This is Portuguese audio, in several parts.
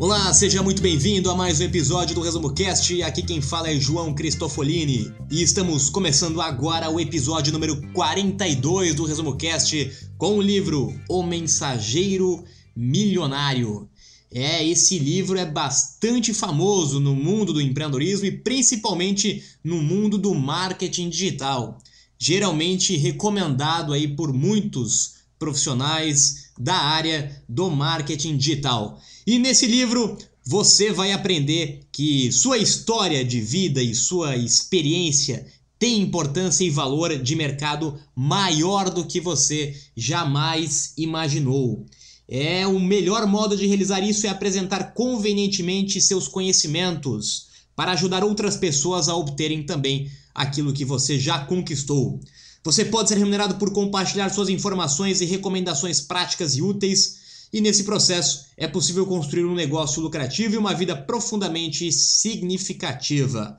Olá, seja muito bem-vindo a mais um episódio do Resumo Cast. Aqui quem fala é João Cristofolini e estamos começando agora o episódio número 42 do Resumo Cast com o livro O Mensageiro Milionário. É, esse livro é bastante famoso no mundo do empreendedorismo e principalmente no mundo do marketing digital. Geralmente recomendado aí por muitos profissionais da área do marketing digital. E nesse livro você vai aprender que sua história de vida e sua experiência tem importância e valor de mercado maior do que você jamais imaginou. É o melhor modo de realizar isso é apresentar convenientemente seus conhecimentos para ajudar outras pessoas a obterem também aquilo que você já conquistou. Você pode ser remunerado por compartilhar suas informações e recomendações práticas e úteis e nesse processo é possível construir um negócio lucrativo e uma vida profundamente significativa.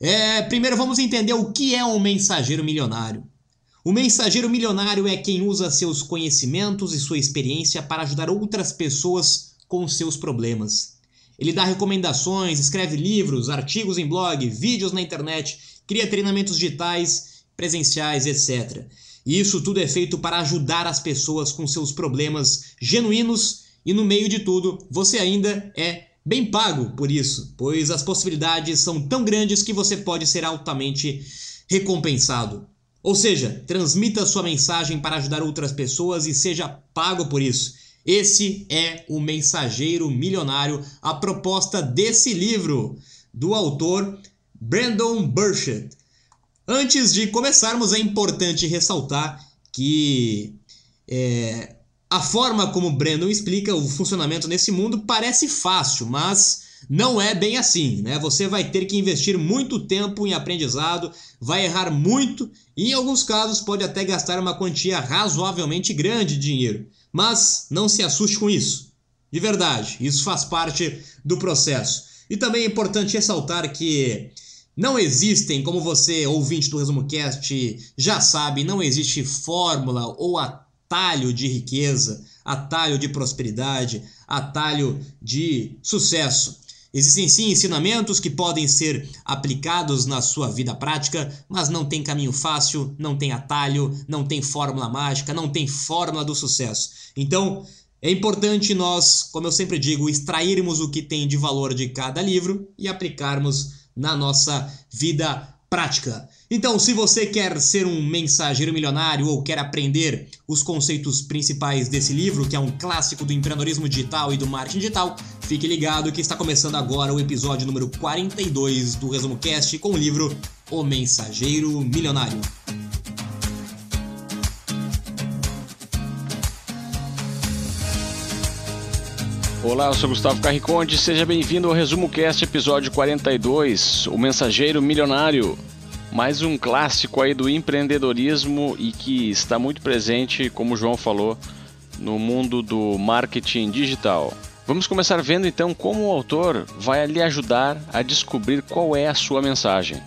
É, primeiro vamos entender o que é um mensageiro milionário. O mensageiro milionário é quem usa seus conhecimentos e sua experiência para ajudar outras pessoas com seus problemas. Ele dá recomendações, escreve livros, artigos em blog, vídeos na internet, cria treinamentos digitais, presenciais, etc. E isso tudo é feito para ajudar as pessoas com seus problemas genuínos e no meio de tudo, você ainda é bem pago por isso, pois as possibilidades são tão grandes que você pode ser altamente recompensado. Ou seja, transmita sua mensagem para ajudar outras pessoas e seja pago por isso. Esse é o Mensageiro Milionário, a proposta desse livro do autor Brandon Burchett. Antes de começarmos, é importante ressaltar que é, a forma como Brandon explica o funcionamento nesse mundo parece fácil, mas não é bem assim, né? Você vai ter que investir muito tempo em aprendizado, vai errar muito e em alguns casos pode até gastar uma quantia razoavelmente grande de dinheiro. Mas não se assuste com isso. De verdade, isso faz parte do processo. E também é importante ressaltar que não existem, como você, ouvinte do Resumo Cast, já sabe, não existe fórmula ou atalho de riqueza, atalho de prosperidade, atalho de sucesso. Existem sim ensinamentos que podem ser aplicados na sua vida prática, mas não tem caminho fácil, não tem atalho, não tem fórmula mágica, não tem fórmula do sucesso. Então, é importante nós, como eu sempre digo, extrairmos o que tem de valor de cada livro e aplicarmos na nossa vida prática. Então, se você quer ser um mensageiro milionário ou quer aprender os conceitos principais desse livro, que é um clássico do empreendedorismo digital e do marketing digital, fique ligado que está começando agora o episódio número 42 do Resumo Cast com o livro O Mensageiro Milionário. Olá, eu sou Gustavo Carriconde, seja bem-vindo ao Resumo Cast episódio 42, O Mensageiro Milionário. Mais um clássico aí do empreendedorismo e que está muito presente, como o João falou, no mundo do marketing digital. Vamos começar vendo então como o autor vai lhe ajudar a descobrir qual é a sua mensagem.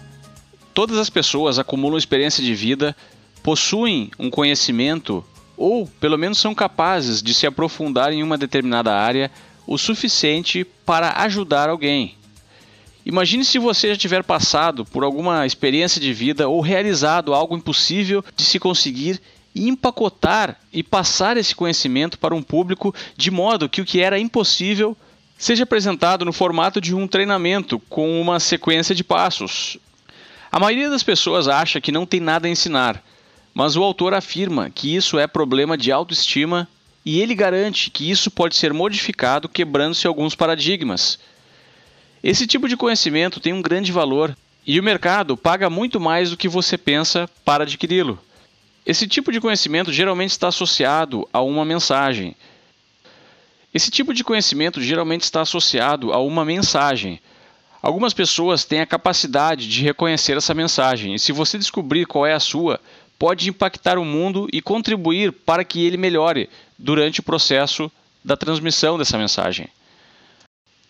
Todas as pessoas acumulam experiência de vida, possuem um conhecimento ou pelo menos são capazes de se aprofundar em uma determinada área o suficiente para ajudar alguém. Imagine se você já tiver passado por alguma experiência de vida ou realizado algo impossível de se conseguir empacotar e passar esse conhecimento para um público de modo que o que era impossível seja apresentado no formato de um treinamento com uma sequência de passos. A maioria das pessoas acha que não tem nada a ensinar, mas o autor afirma que isso é problema de autoestima e ele garante que isso pode ser modificado quebrando-se alguns paradigmas. Esse tipo de conhecimento tem um grande valor e o mercado paga muito mais do que você pensa para adquiri-lo. Esse tipo de conhecimento geralmente está associado a uma mensagem. Esse tipo de conhecimento geralmente está associado a uma mensagem. Algumas pessoas têm a capacidade de reconhecer essa mensagem, e se você descobrir qual é a sua, pode impactar o mundo e contribuir para que ele melhore durante o processo da transmissão dessa mensagem.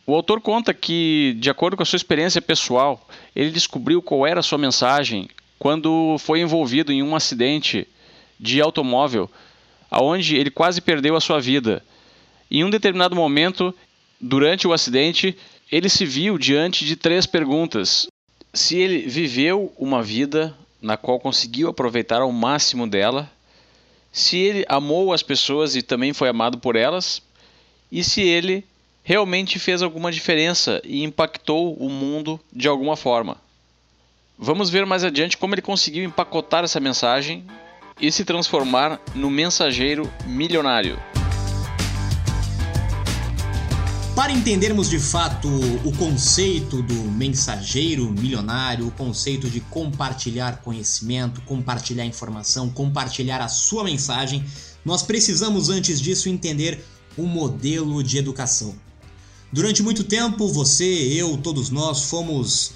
O autor conta que, de acordo com a sua experiência pessoal, ele descobriu qual era a sua mensagem quando foi envolvido em um acidente de automóvel, aonde ele quase perdeu a sua vida. Em um determinado momento, durante o acidente, ele se viu diante de três perguntas: se ele viveu uma vida na qual conseguiu aproveitar ao máximo dela, se ele amou as pessoas e também foi amado por elas, e se ele realmente fez alguma diferença e impactou o mundo de alguma forma. Vamos ver mais adiante como ele conseguiu empacotar essa mensagem e se transformar no mensageiro milionário. Para entendermos de fato o conceito do mensageiro milionário, o conceito de compartilhar conhecimento, compartilhar informação, compartilhar a sua mensagem, nós precisamos antes disso entender o modelo de educação. Durante muito tempo, você, eu, todos nós fomos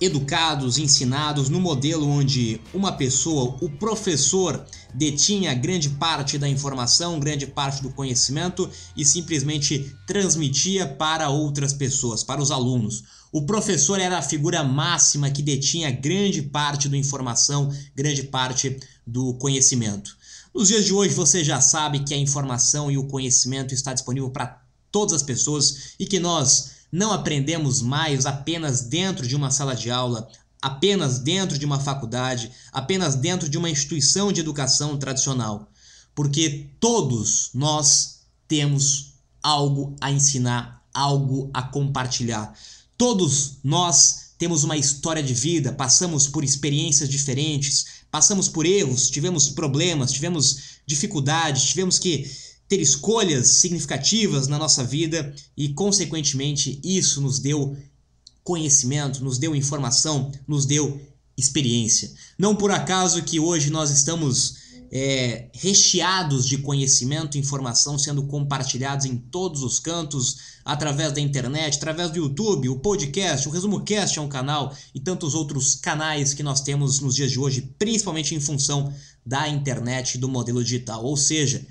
educados, ensinados no modelo onde uma pessoa, o professor, detinha grande parte da informação, grande parte do conhecimento e simplesmente transmitia para outras pessoas, para os alunos. O professor era a figura máxima que detinha grande parte da informação, grande parte do conhecimento. Nos dias de hoje você já sabe que a informação e o conhecimento está disponível para todas as pessoas e que nós não aprendemos mais apenas dentro de uma sala de aula, apenas dentro de uma faculdade, apenas dentro de uma instituição de educação tradicional, porque todos nós temos algo a ensinar, algo a compartilhar. Todos nós temos uma história de vida, passamos por experiências diferentes, passamos por erros, tivemos problemas, tivemos dificuldades, tivemos que ter escolhas significativas na nossa vida e, consequentemente, isso nos deu conhecimento, nos deu informação, nos deu experiência. Não por acaso que hoje nós estamos é, recheados de conhecimento e informação sendo compartilhados em todos os cantos, através da internet, através do YouTube, o podcast, o Resumo Cast é um canal e tantos outros canais que nós temos nos dias de hoje, principalmente em função da internet e do modelo digital. Ou seja,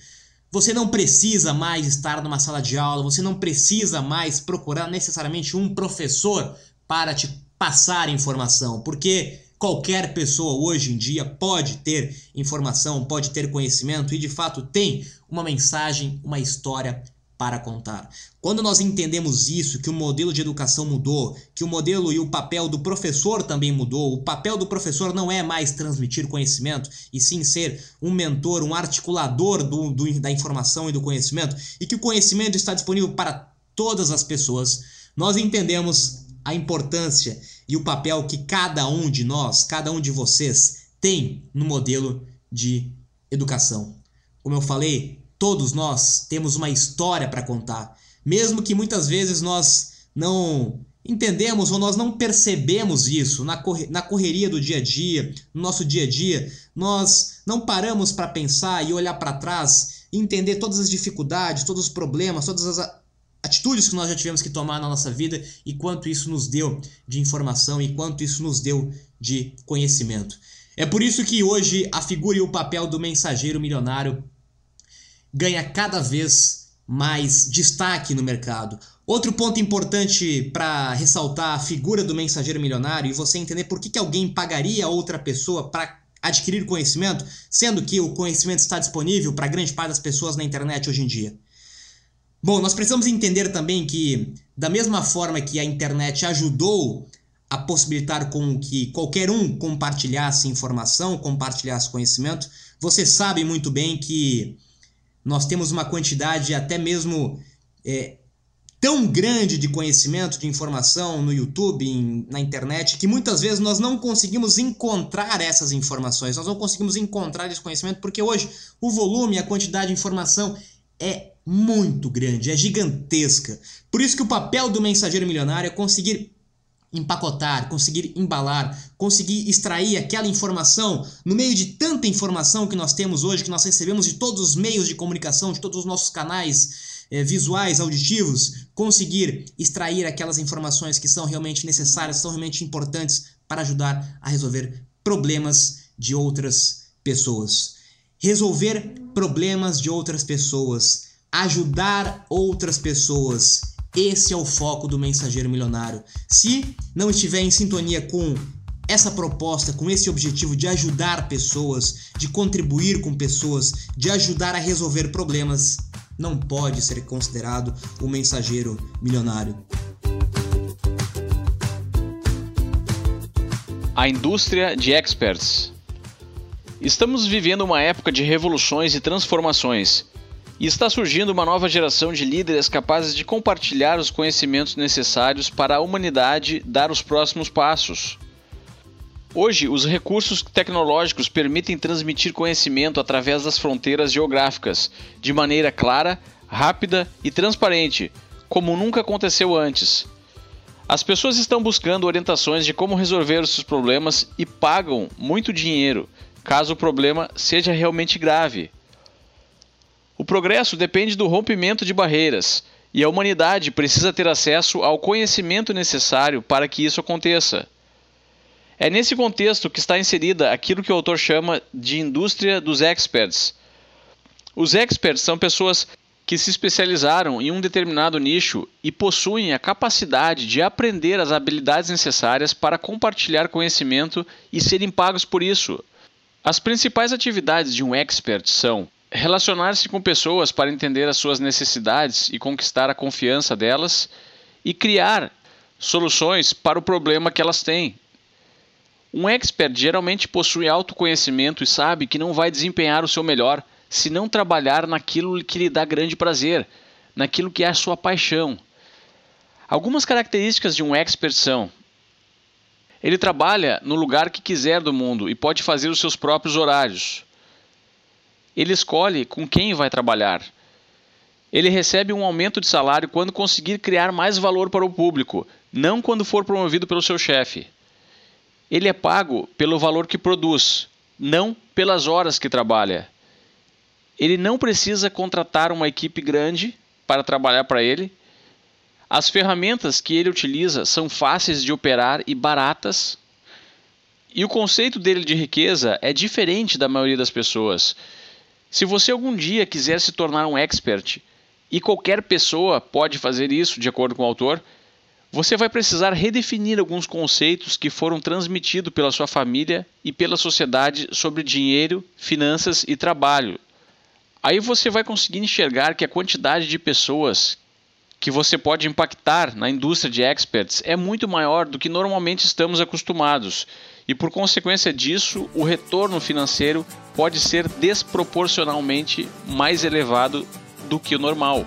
você não precisa mais estar numa sala de aula, você não precisa mais procurar necessariamente um professor para te passar informação, porque qualquer pessoa hoje em dia pode ter informação, pode ter conhecimento e de fato tem uma mensagem, uma história para contar. Quando nós entendemos isso, que o modelo de educação mudou, que o modelo e o papel do professor também mudou, o papel do professor não é mais transmitir conhecimento, e sim ser um mentor, um articulador do, do, da informação e do conhecimento, e que o conhecimento está disponível para todas as pessoas, nós entendemos a importância e o papel que cada um de nós, cada um de vocês, tem no modelo de educação. Como eu falei, Todos nós temos uma história para contar, mesmo que muitas vezes nós não entendemos ou nós não percebemos isso na, corre na correria do dia a dia, no nosso dia a dia, nós não paramos para pensar e olhar para trás e entender todas as dificuldades, todos os problemas, todas as atitudes que nós já tivemos que tomar na nossa vida e quanto isso nos deu de informação e quanto isso nos deu de conhecimento. É por isso que hoje a figura e o papel do mensageiro milionário ganha cada vez mais destaque no mercado. Outro ponto importante para ressaltar a figura do mensageiro milionário e você entender por que, que alguém pagaria outra pessoa para adquirir conhecimento, sendo que o conhecimento está disponível para grande parte das pessoas na internet hoje em dia. Bom, nós precisamos entender também que, da mesma forma que a internet ajudou a possibilitar com que qualquer um compartilhasse informação, compartilhasse conhecimento, você sabe muito bem que nós temos uma quantidade até mesmo é, tão grande de conhecimento, de informação no YouTube, em, na internet, que muitas vezes nós não conseguimos encontrar essas informações, nós não conseguimos encontrar esse conhecimento, porque hoje o volume, a quantidade de informação é muito grande, é gigantesca. Por isso que o papel do mensageiro milionário é conseguir empacotar, conseguir embalar, conseguir extrair aquela informação no meio de tanta informação que nós temos hoje, que nós recebemos de todos os meios de comunicação, de todos os nossos canais é, visuais, auditivos, conseguir extrair aquelas informações que são realmente necessárias, são realmente importantes para ajudar a resolver problemas de outras pessoas. Resolver problemas de outras pessoas, ajudar outras pessoas. Esse é o foco do mensageiro milionário. Se não estiver em sintonia com essa proposta, com esse objetivo de ajudar pessoas, de contribuir com pessoas, de ajudar a resolver problemas, não pode ser considerado um mensageiro milionário. A indústria de experts. Estamos vivendo uma época de revoluções e transformações. E está surgindo uma nova geração de líderes capazes de compartilhar os conhecimentos necessários para a humanidade dar os próximos passos. Hoje, os recursos tecnológicos permitem transmitir conhecimento através das fronteiras geográficas, de maneira clara, rápida e transparente, como nunca aconteceu antes. As pessoas estão buscando orientações de como resolver os seus problemas e pagam muito dinheiro, caso o problema seja realmente grave. O progresso depende do rompimento de barreiras, e a humanidade precisa ter acesso ao conhecimento necessário para que isso aconteça. É nesse contexto que está inserida aquilo que o autor chama de indústria dos experts. Os experts são pessoas que se especializaram em um determinado nicho e possuem a capacidade de aprender as habilidades necessárias para compartilhar conhecimento e serem pagos por isso. As principais atividades de um expert são relacionar-se com pessoas para entender as suas necessidades e conquistar a confiança delas e criar soluções para o problema que elas têm. Um expert geralmente possui autoconhecimento e sabe que não vai desempenhar o seu melhor se não trabalhar naquilo que lhe dá grande prazer, naquilo que é a sua paixão. Algumas características de um expert são: ele trabalha no lugar que quiser do mundo e pode fazer os seus próprios horários. Ele escolhe com quem vai trabalhar. Ele recebe um aumento de salário quando conseguir criar mais valor para o público, não quando for promovido pelo seu chefe. Ele é pago pelo valor que produz, não pelas horas que trabalha. Ele não precisa contratar uma equipe grande para trabalhar para ele. As ferramentas que ele utiliza são fáceis de operar e baratas. E o conceito dele de riqueza é diferente da maioria das pessoas. Se você algum dia quiser se tornar um expert, e qualquer pessoa pode fazer isso, de acordo com o autor, você vai precisar redefinir alguns conceitos que foram transmitidos pela sua família e pela sociedade sobre dinheiro, finanças e trabalho. Aí você vai conseguir enxergar que a quantidade de pessoas que você pode impactar na indústria de experts é muito maior do que normalmente estamos acostumados. E por consequência disso, o retorno financeiro pode ser desproporcionalmente mais elevado do que o normal.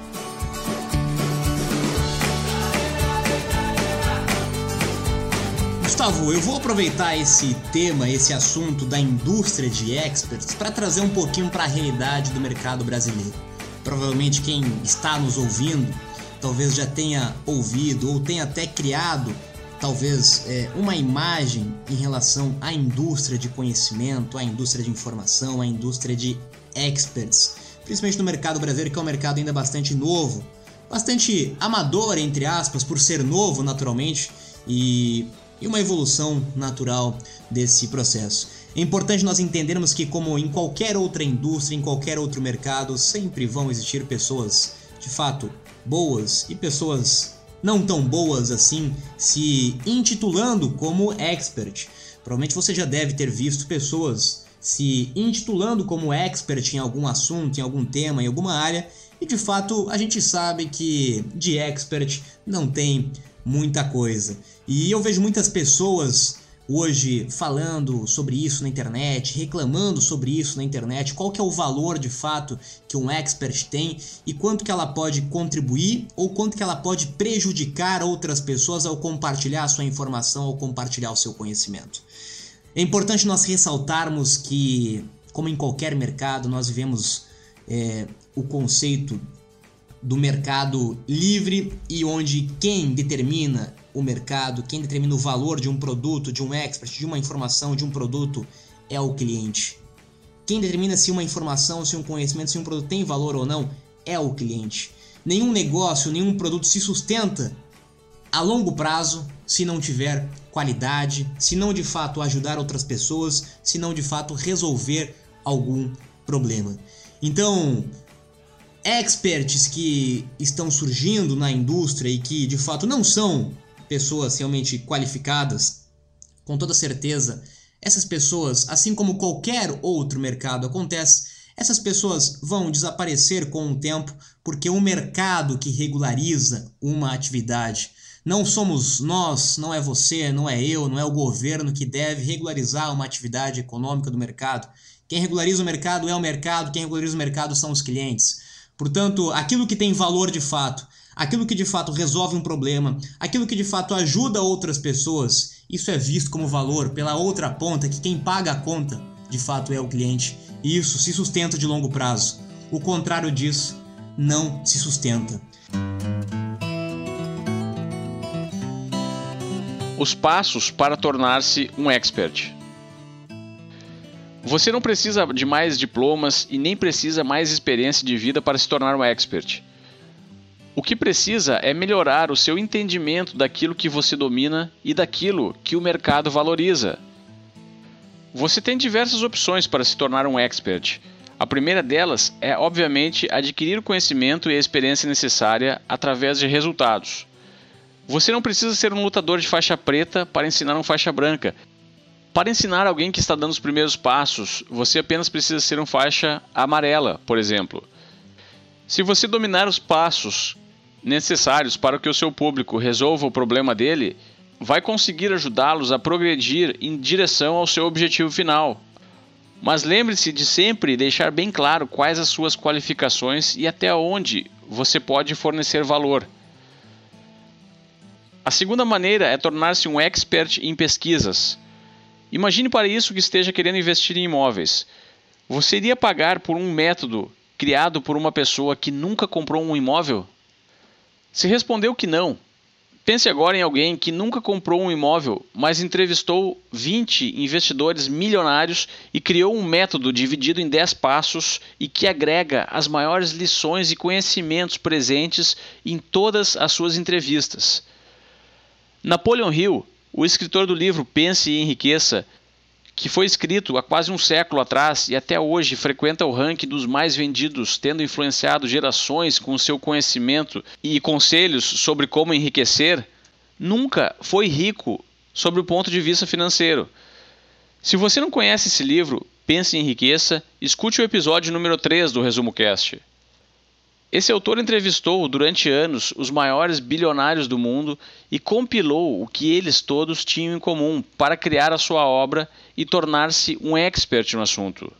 Gustavo, eu vou aproveitar esse tema, esse assunto da indústria de experts para trazer um pouquinho para a realidade do mercado brasileiro. Provavelmente quem está nos ouvindo talvez já tenha ouvido ou tenha até criado talvez é, uma imagem em relação à indústria de conhecimento, à indústria de informação, à indústria de experts, principalmente no mercado brasileiro que é um mercado ainda bastante novo, bastante amador entre aspas por ser novo naturalmente e e uma evolução natural desse processo. É importante nós entendermos que, como em qualquer outra indústria, em qualquer outro mercado, sempre vão existir pessoas de fato boas e pessoas não tão boas assim se intitulando como expert. Provavelmente você já deve ter visto pessoas se intitulando como expert em algum assunto, em algum tema, em alguma área, e de fato a gente sabe que de expert não tem muita coisa. E eu vejo muitas pessoas hoje falando sobre isso na internet, reclamando sobre isso na internet, qual que é o valor de fato que um expert tem e quanto que ela pode contribuir ou quanto que ela pode prejudicar outras pessoas ao compartilhar a sua informação ou compartilhar o seu conhecimento. É importante nós ressaltarmos que, como em qualquer mercado, nós vivemos é, o conceito do mercado livre e onde quem determina o mercado, quem determina o valor de um produto, de um expert, de uma informação, de um produto é o cliente. Quem determina se uma informação, se um conhecimento, se um produto tem valor ou não é o cliente. nenhum negócio, nenhum produto se sustenta a longo prazo se não tiver qualidade, se não de fato ajudar outras pessoas, se não de fato resolver algum problema. Então, experts que estão surgindo na indústria e que de fato não são pessoas realmente qualificadas, com toda certeza, essas pessoas, assim como qualquer outro mercado acontece, essas pessoas vão desaparecer com o tempo porque o mercado que regulariza uma atividade não somos nós, não é você, não é eu, não é o governo que deve regularizar uma atividade econômica do mercado. Quem regulariza o mercado é o mercado, quem regulariza o mercado são os clientes. Portanto, aquilo que tem valor de fato, aquilo que de fato resolve um problema, aquilo que de fato ajuda outras pessoas, isso é visto como valor pela outra ponta, que quem paga a conta de fato é o cliente. E isso se sustenta de longo prazo. O contrário disso não se sustenta. Os passos para tornar-se um expert. Você não precisa de mais diplomas e nem precisa mais experiência de vida para se tornar um expert. O que precisa é melhorar o seu entendimento daquilo que você domina e daquilo que o mercado valoriza. Você tem diversas opções para se tornar um expert. A primeira delas é, obviamente, adquirir o conhecimento e a experiência necessária através de resultados. Você não precisa ser um lutador de faixa preta para ensinar um faixa branca. Para ensinar alguém que está dando os primeiros passos, você apenas precisa ser um faixa amarela, por exemplo. Se você dominar os passos necessários para que o seu público resolva o problema dele, vai conseguir ajudá-los a progredir em direção ao seu objetivo final. Mas lembre-se de sempre deixar bem claro quais as suas qualificações e até onde você pode fornecer valor. A segunda maneira é tornar-se um expert em pesquisas. Imagine para isso que esteja querendo investir em imóveis. Você iria pagar por um método criado por uma pessoa que nunca comprou um imóvel? Se respondeu que não, pense agora em alguém que nunca comprou um imóvel, mas entrevistou 20 investidores milionários e criou um método dividido em 10 passos e que agrega as maiores lições e conhecimentos presentes em todas as suas entrevistas. Napoleon Hill, o escritor do livro Pense e Enriqueça, que foi escrito há quase um século atrás e até hoje frequenta o ranking dos mais vendidos, tendo influenciado gerações com seu conhecimento e conselhos sobre como enriquecer, nunca foi rico sobre o ponto de vista financeiro. Se você não conhece esse livro, Pense e Enriqueça, escute o episódio número 3 do Resumo Cast. Esse autor entrevistou durante anos os maiores bilionários do mundo e compilou o que eles todos tinham em comum para criar a sua obra e tornar-se um expert no assunto.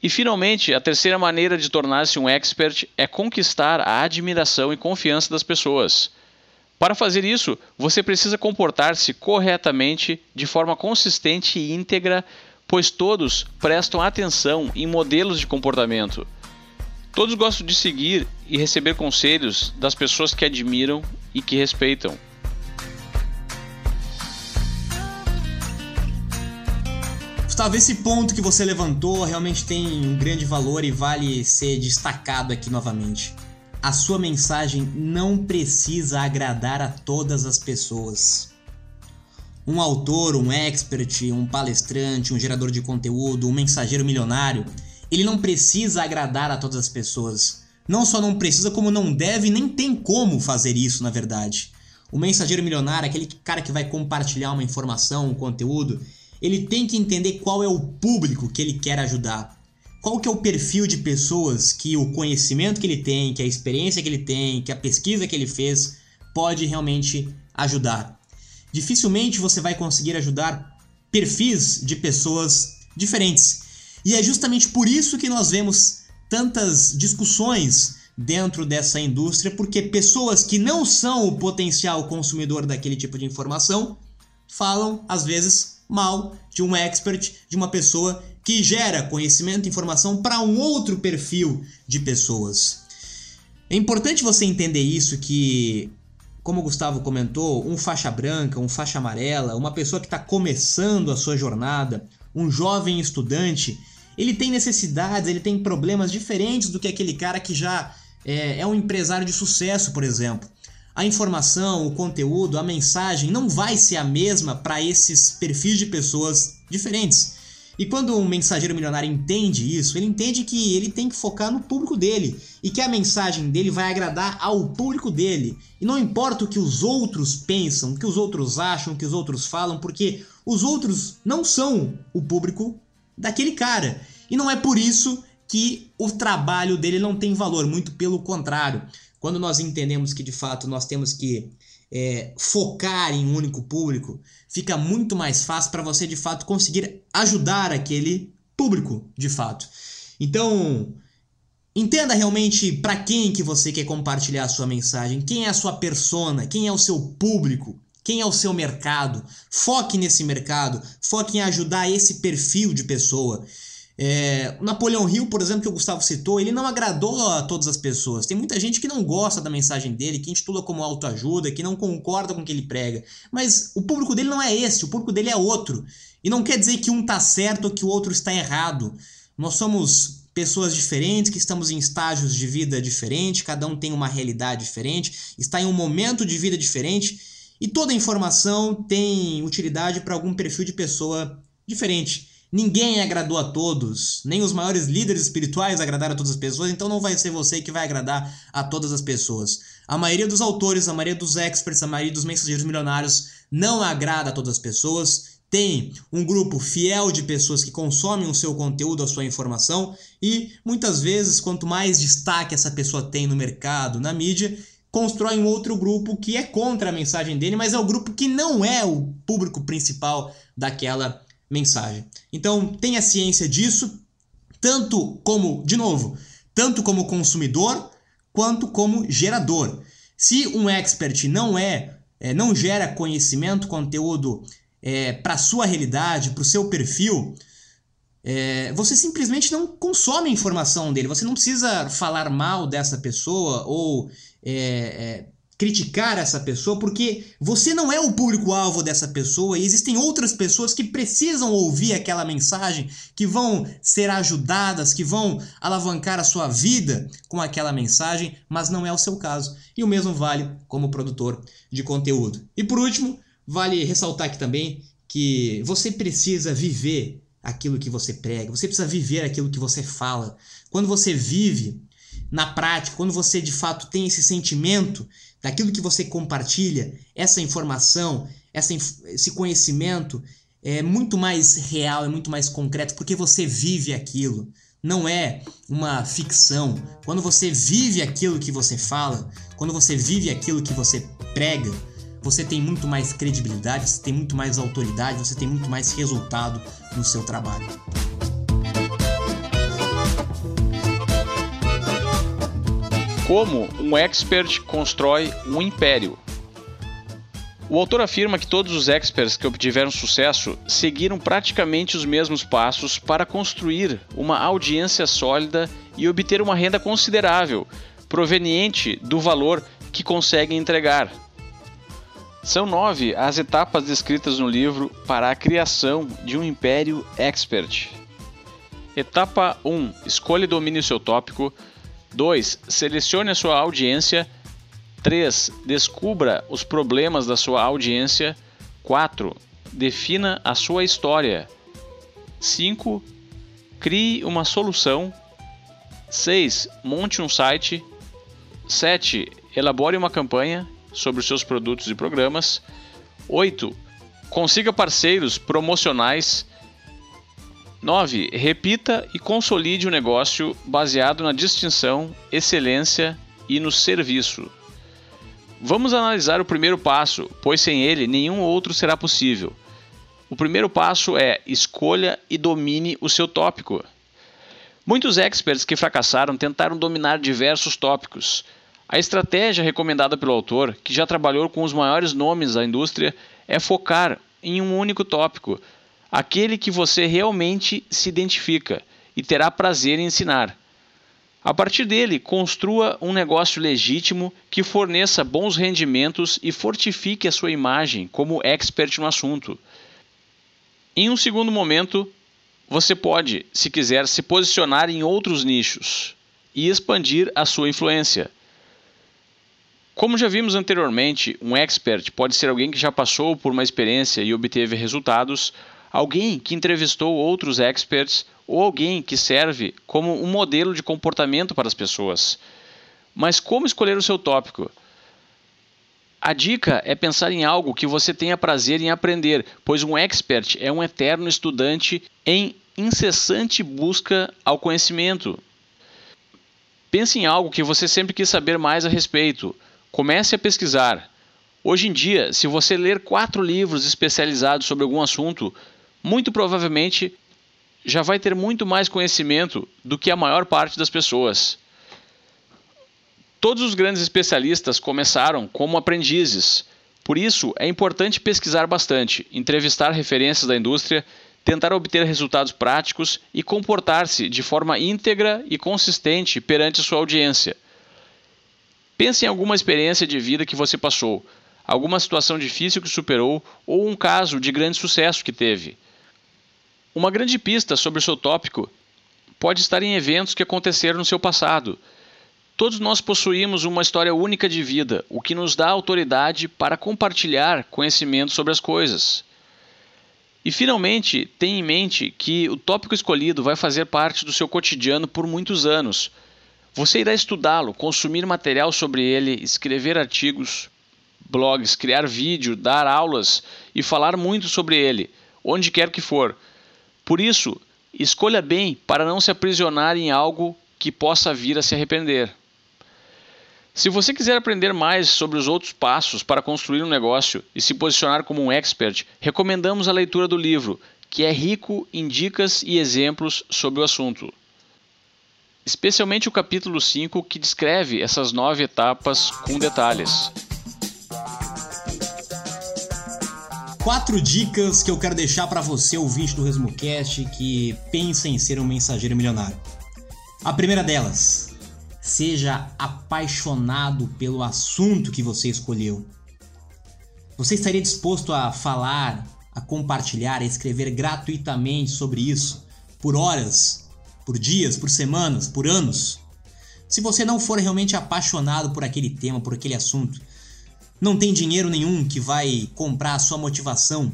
E finalmente, a terceira maneira de tornar-se um expert é conquistar a admiração e confiança das pessoas. Para fazer isso, você precisa comportar-se corretamente, de forma consistente e íntegra, pois todos prestam atenção em modelos de comportamento. Todos gostam de seguir e receber conselhos das pessoas que admiram e que respeitam. Gustavo, esse ponto que você levantou realmente tem um grande valor e vale ser destacado aqui novamente. A sua mensagem não precisa agradar a todas as pessoas. Um autor, um expert, um palestrante, um gerador de conteúdo, um mensageiro milionário, ele não precisa agradar a todas as pessoas. Não só não precisa, como não deve nem tem como fazer isso, na verdade. O mensageiro milionário, aquele cara que vai compartilhar uma informação, um conteúdo, ele tem que entender qual é o público que ele quer ajudar. Qual que é o perfil de pessoas que o conhecimento que ele tem, que a experiência que ele tem, que a pesquisa que ele fez pode realmente ajudar. Dificilmente você vai conseguir ajudar perfis de pessoas diferentes. E é justamente por isso que nós vemos tantas discussões dentro dessa indústria, porque pessoas que não são o potencial consumidor daquele tipo de informação falam, às vezes, mal de um expert, de uma pessoa que gera conhecimento e informação para um outro perfil de pessoas. É importante você entender isso que, como o Gustavo comentou, um faixa branca, um faixa amarela, uma pessoa que está começando a sua jornada, um jovem estudante, ele tem necessidades, ele tem problemas diferentes do que aquele cara que já é, é um empresário de sucesso, por exemplo. A informação, o conteúdo, a mensagem não vai ser a mesma para esses perfis de pessoas diferentes. E quando um mensageiro milionário entende isso, ele entende que ele tem que focar no público dele e que a mensagem dele vai agradar ao público dele. E não importa o que os outros pensam, o que os outros acham, o que os outros falam, porque os outros não são o público daquele cara. E não é por isso que o trabalho dele não tem valor, muito pelo contrário. Quando nós entendemos que de fato nós temos que é, focar em um único público, fica muito mais fácil para você de fato conseguir ajudar aquele público de fato. Então, entenda realmente para quem que você quer compartilhar a sua mensagem, quem é a sua persona, quem é o seu público, quem é o seu mercado. Foque nesse mercado, foque em ajudar esse perfil de pessoa. É, o Napoleão Hill, por exemplo, que o Gustavo citou, ele não agradou a todas as pessoas. Tem muita gente que não gosta da mensagem dele, que intitula como autoajuda, que não concorda com o que ele prega. Mas o público dele não é esse, o público dele é outro. E não quer dizer que um está certo ou que o outro está errado. Nós somos pessoas diferentes, que estamos em estágios de vida diferentes, cada um tem uma realidade diferente, está em um momento de vida diferente, e toda informação tem utilidade para algum perfil de pessoa diferente. Ninguém agradou a todos, nem os maiores líderes espirituais agradaram a todas as pessoas, então não vai ser você que vai agradar a todas as pessoas. A maioria dos autores, a maioria dos experts, a maioria dos mensageiros milionários não agrada a todas as pessoas. Tem um grupo fiel de pessoas que consomem o seu conteúdo, a sua informação, e muitas vezes, quanto mais destaque essa pessoa tem no mercado, na mídia, constrói um outro grupo que é contra a mensagem dele, mas é o grupo que não é o público principal daquela mensagem. Então, tenha ciência disso, tanto como, de novo, tanto como consumidor quanto como gerador. Se um expert não é, é não gera conhecimento, conteúdo é, para sua realidade, para o seu perfil, é, você simplesmente não consome a informação dele. Você não precisa falar mal dessa pessoa ou é, é criticar essa pessoa, porque você não é o público-alvo dessa pessoa e existem outras pessoas que precisam ouvir aquela mensagem, que vão ser ajudadas, que vão alavancar a sua vida com aquela mensagem, mas não é o seu caso. E o mesmo vale como produtor de conteúdo. E por último, vale ressaltar aqui também que você precisa viver aquilo que você prega, você precisa viver aquilo que você fala. Quando você vive na prática, quando você de fato tem esse sentimento daquilo que você compartilha, essa informação, essa, esse conhecimento é muito mais real, é muito mais concreto, porque você vive aquilo. Não é uma ficção. Quando você vive aquilo que você fala, quando você vive aquilo que você prega, você tem muito mais credibilidade, você tem muito mais autoridade, você tem muito mais resultado no seu trabalho. Como um expert constrói um império. O autor afirma que todos os experts que obtiveram sucesso seguiram praticamente os mesmos passos para construir uma audiência sólida e obter uma renda considerável, proveniente do valor que conseguem entregar. São nove as etapas descritas no livro para a criação de um império expert. Etapa 1: Escolha e domine o seu tópico. 2. Selecione a sua audiência. 3. Descubra os problemas da sua audiência. 4. Defina a sua história. 5. Crie uma solução. 6. Monte um site. 7. Elabore uma campanha sobre os seus produtos e programas. 8. Consiga parceiros promocionais 9. Repita e consolide o negócio baseado na distinção, excelência e no serviço. Vamos analisar o primeiro passo, pois sem ele nenhum outro será possível. O primeiro passo é escolha e domine o seu tópico. Muitos experts que fracassaram tentaram dominar diversos tópicos. A estratégia recomendada pelo autor, que já trabalhou com os maiores nomes da indústria, é focar em um único tópico, aquele que você realmente se identifica e terá prazer em ensinar. A partir dele, construa um negócio legítimo que forneça bons rendimentos e fortifique a sua imagem como expert no assunto. Em um segundo momento, você pode, se quiser, se posicionar em outros nichos e expandir a sua influência. Como já vimos anteriormente, um expert pode ser alguém que já passou por uma experiência e obteve resultados, alguém que entrevistou outros experts ou alguém que serve como um modelo de comportamento para as pessoas. Mas como escolher o seu tópico? A dica é pensar em algo que você tenha prazer em aprender, pois um expert é um eterno estudante em incessante busca ao conhecimento. Pense em algo que você sempre quis saber mais a respeito. Comece a pesquisar. Hoje em dia, se você ler quatro livros especializados sobre algum assunto, muito provavelmente já vai ter muito mais conhecimento do que a maior parte das pessoas. Todos os grandes especialistas começaram como aprendizes. Por isso, é importante pesquisar bastante, entrevistar referências da indústria, tentar obter resultados práticos e comportar-se de forma íntegra e consistente perante sua audiência. Pense em alguma experiência de vida que você passou, alguma situação difícil que superou ou um caso de grande sucesso que teve. Uma grande pista sobre o seu tópico pode estar em eventos que aconteceram no seu passado Todos nós possuímos uma história única de vida, o que nos dá autoridade para compartilhar conhecimento sobre as coisas. E finalmente, tenha em mente que o tópico escolhido vai fazer parte do seu cotidiano por muitos anos. Você irá estudá-lo, consumir material sobre ele, escrever artigos, blogs, criar vídeo, dar aulas e falar muito sobre ele, onde quer que for. Por isso, escolha bem para não se aprisionar em algo que possa vir a se arrepender. Se você quiser aprender mais sobre os outros passos para construir um negócio e se posicionar como um expert, recomendamos a leitura do livro, que é rico em dicas e exemplos sobre o assunto. Especialmente o capítulo 5, que descreve essas nove etapas com detalhes. Quatro dicas que eu quero deixar para você, ouvinte do ResumoCast, que pensa em ser um mensageiro milionário. A primeira delas, Seja apaixonado pelo assunto que você escolheu. Você estaria disposto a falar, a compartilhar, a escrever gratuitamente sobre isso por horas, por dias, por semanas, por anos? Se você não for realmente apaixonado por aquele tema, por aquele assunto, não tem dinheiro nenhum que vai comprar a sua motivação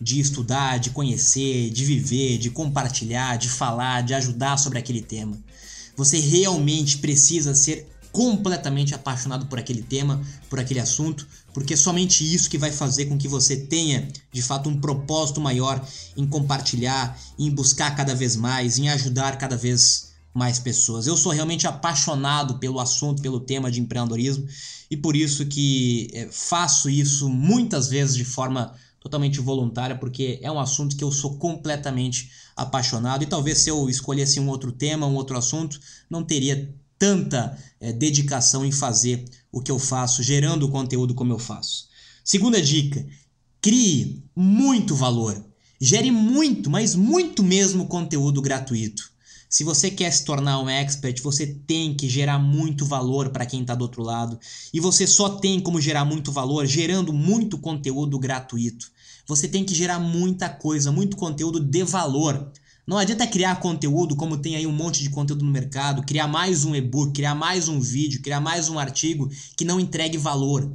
de estudar, de conhecer, de viver, de compartilhar, de falar, de ajudar sobre aquele tema. Você realmente precisa ser completamente apaixonado por aquele tema, por aquele assunto, porque é somente isso que vai fazer com que você tenha de fato um propósito maior em compartilhar, em buscar cada vez mais, em ajudar cada vez mais pessoas. Eu sou realmente apaixonado pelo assunto, pelo tema de empreendedorismo e por isso que é, faço isso muitas vezes de forma totalmente voluntária, porque é um assunto que eu sou completamente apaixonado. E talvez se eu escolhesse um outro tema, um outro assunto, não teria tanta é, dedicação em fazer o que eu faço, gerando o conteúdo como eu faço. Segunda dica: crie muito valor. Gere muito, mas muito mesmo conteúdo gratuito. Se você quer se tornar um expert, você tem que gerar muito valor para quem está do outro lado. E você só tem como gerar muito valor gerando muito conteúdo gratuito. Você tem que gerar muita coisa, muito conteúdo de valor. Não adianta criar conteúdo como tem aí um monte de conteúdo no mercado, criar mais um e-book, criar mais um vídeo, criar mais um artigo que não entregue valor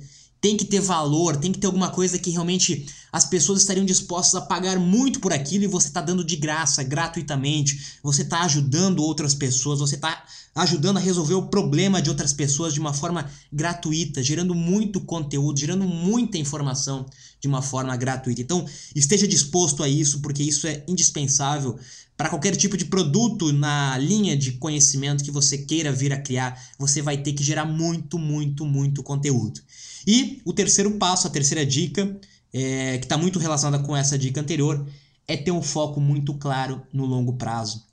tem que ter valor, tem que ter alguma coisa que realmente as pessoas estariam dispostas a pagar muito por aquilo e você está dando de graça, gratuitamente. Você está ajudando outras pessoas, você está ajudando a resolver o problema de outras pessoas de uma forma gratuita, gerando muito conteúdo, gerando muita informação de uma forma gratuita. Então, esteja disposto a isso, porque isso é indispensável para qualquer tipo de produto na linha de conhecimento que você queira vir a criar, você vai ter que gerar muito, muito, muito conteúdo. E o terceiro passo, a terceira dica, é, que está muito relacionada com essa dica anterior, é ter um foco muito claro no longo prazo.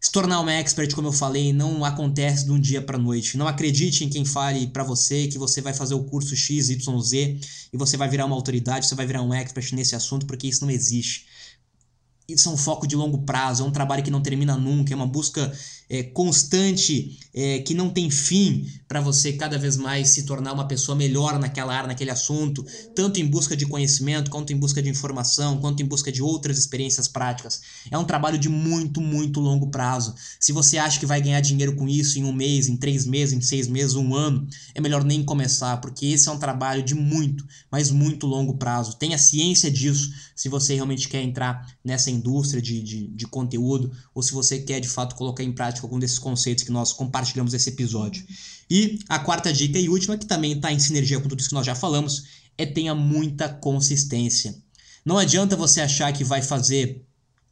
Se tornar uma expert, como eu falei, não acontece de um dia para noite. Não acredite em quem fale para você que você vai fazer o curso X, Y, Z e você vai virar uma autoridade, você vai virar um expert nesse assunto, porque isso não existe. Isso é um foco de longo prazo, é um trabalho que não termina nunca, é uma busca é, constante, é, que não tem fim, para você cada vez mais se tornar uma pessoa melhor naquela área, naquele assunto, tanto em busca de conhecimento, quanto em busca de informação, quanto em busca de outras experiências práticas. É um trabalho de muito, muito longo prazo. Se você acha que vai ganhar dinheiro com isso em um mês, em três meses, em seis meses, um ano, é melhor nem começar, porque esse é um trabalho de muito, mas muito longo prazo. Tenha ciência disso se você realmente quer entrar nessa indústria de, de, de conteúdo ou se você quer de fato colocar em prática algum desses conceitos que nós compartilhamos nesse episódio. E a quarta dica e última, que também está em sinergia com tudo isso que nós já falamos, é tenha muita consistência. Não adianta você achar que vai fazer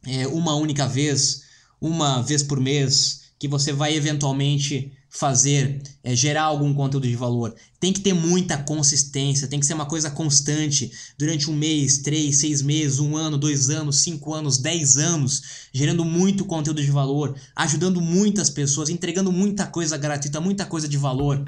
é, uma única vez, uma vez por mês, que você vai eventualmente fazer, é, gerar algum conteúdo de valor. Tem que ter muita consistência, tem que ser uma coisa constante durante um mês, três, seis meses, um ano, dois anos, cinco anos, dez anos, gerando muito conteúdo de valor, ajudando muitas pessoas, entregando muita coisa gratuita, muita coisa de valor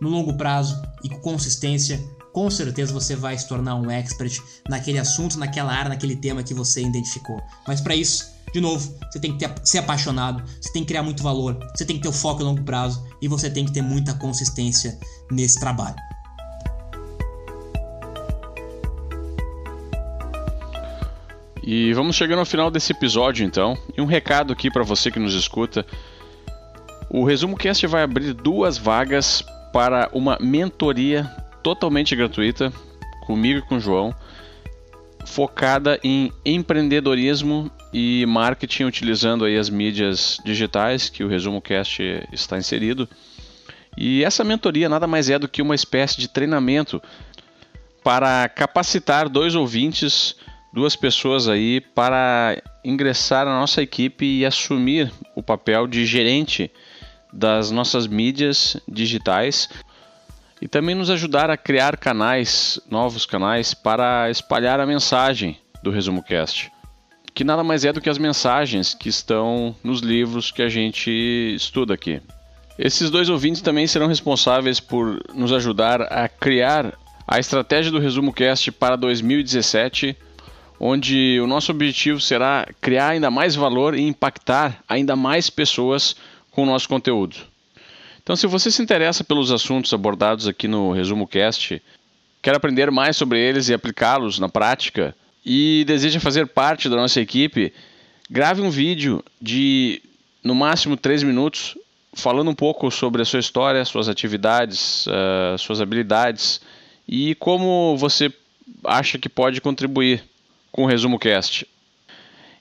no longo prazo e com consistência. Com certeza você vai se tornar um expert naquele assunto, naquela área, naquele tema que você identificou. Mas para isso, de novo, você tem que ter, ser apaixonado, você tem que criar muito valor, você tem que ter o foco a longo prazo e você tem que ter muita consistência nesse trabalho. E vamos chegando ao final desse episódio então. E um recado aqui para você que nos escuta. O Resumo Cast vai abrir duas vagas para uma mentoria totalmente gratuita comigo e com o João, focada em empreendedorismo e marketing utilizando aí as mídias digitais que o Resumo Cast está inserido. E essa mentoria nada mais é do que uma espécie de treinamento para capacitar dois ouvintes, duas pessoas aí para ingressar na nossa equipe e assumir o papel de gerente das nossas mídias digitais e também nos ajudar a criar canais, novos canais para espalhar a mensagem do Resumo Cast que nada mais é do que as mensagens que estão nos livros que a gente estuda aqui. Esses dois ouvintes também serão responsáveis por nos ajudar a criar a estratégia do Resumo Cast para 2017, onde o nosso objetivo será criar ainda mais valor e impactar ainda mais pessoas com o nosso conteúdo. Então, se você se interessa pelos assuntos abordados aqui no Resumo Cast, quer aprender mais sobre eles e aplicá-los na prática, e deseja fazer parte da nossa equipe, grave um vídeo de no máximo 3 minutos falando um pouco sobre a sua história, suas atividades, uh, suas habilidades e como você acha que pode contribuir com o Resumo Cast.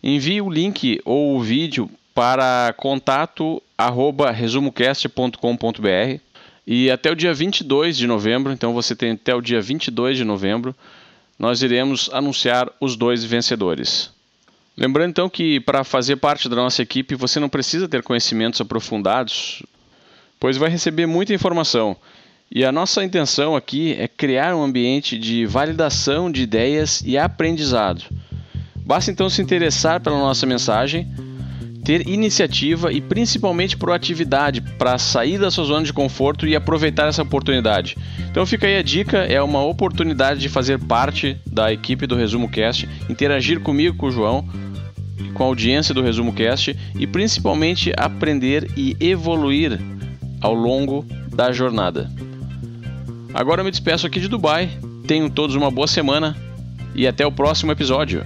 Envie o link ou o vídeo para contato@resumocast.com.br e até o dia 22 de novembro, então você tem até o dia 22 de novembro nós iremos anunciar os dois vencedores. Lembrando então que para fazer parte da nossa equipe você não precisa ter conhecimentos aprofundados, pois vai receber muita informação. E a nossa intenção aqui é criar um ambiente de validação de ideias e aprendizado. Basta então se interessar pela nossa mensagem ter iniciativa e principalmente proatividade para sair da sua zona de conforto e aproveitar essa oportunidade. Então fica aí a dica, é uma oportunidade de fazer parte da equipe do Resumo Cast, interagir comigo, com o João, com a audiência do Resumo Cast e principalmente aprender e evoluir ao longo da jornada. Agora eu me despeço aqui de Dubai. Tenham todos uma boa semana e até o próximo episódio.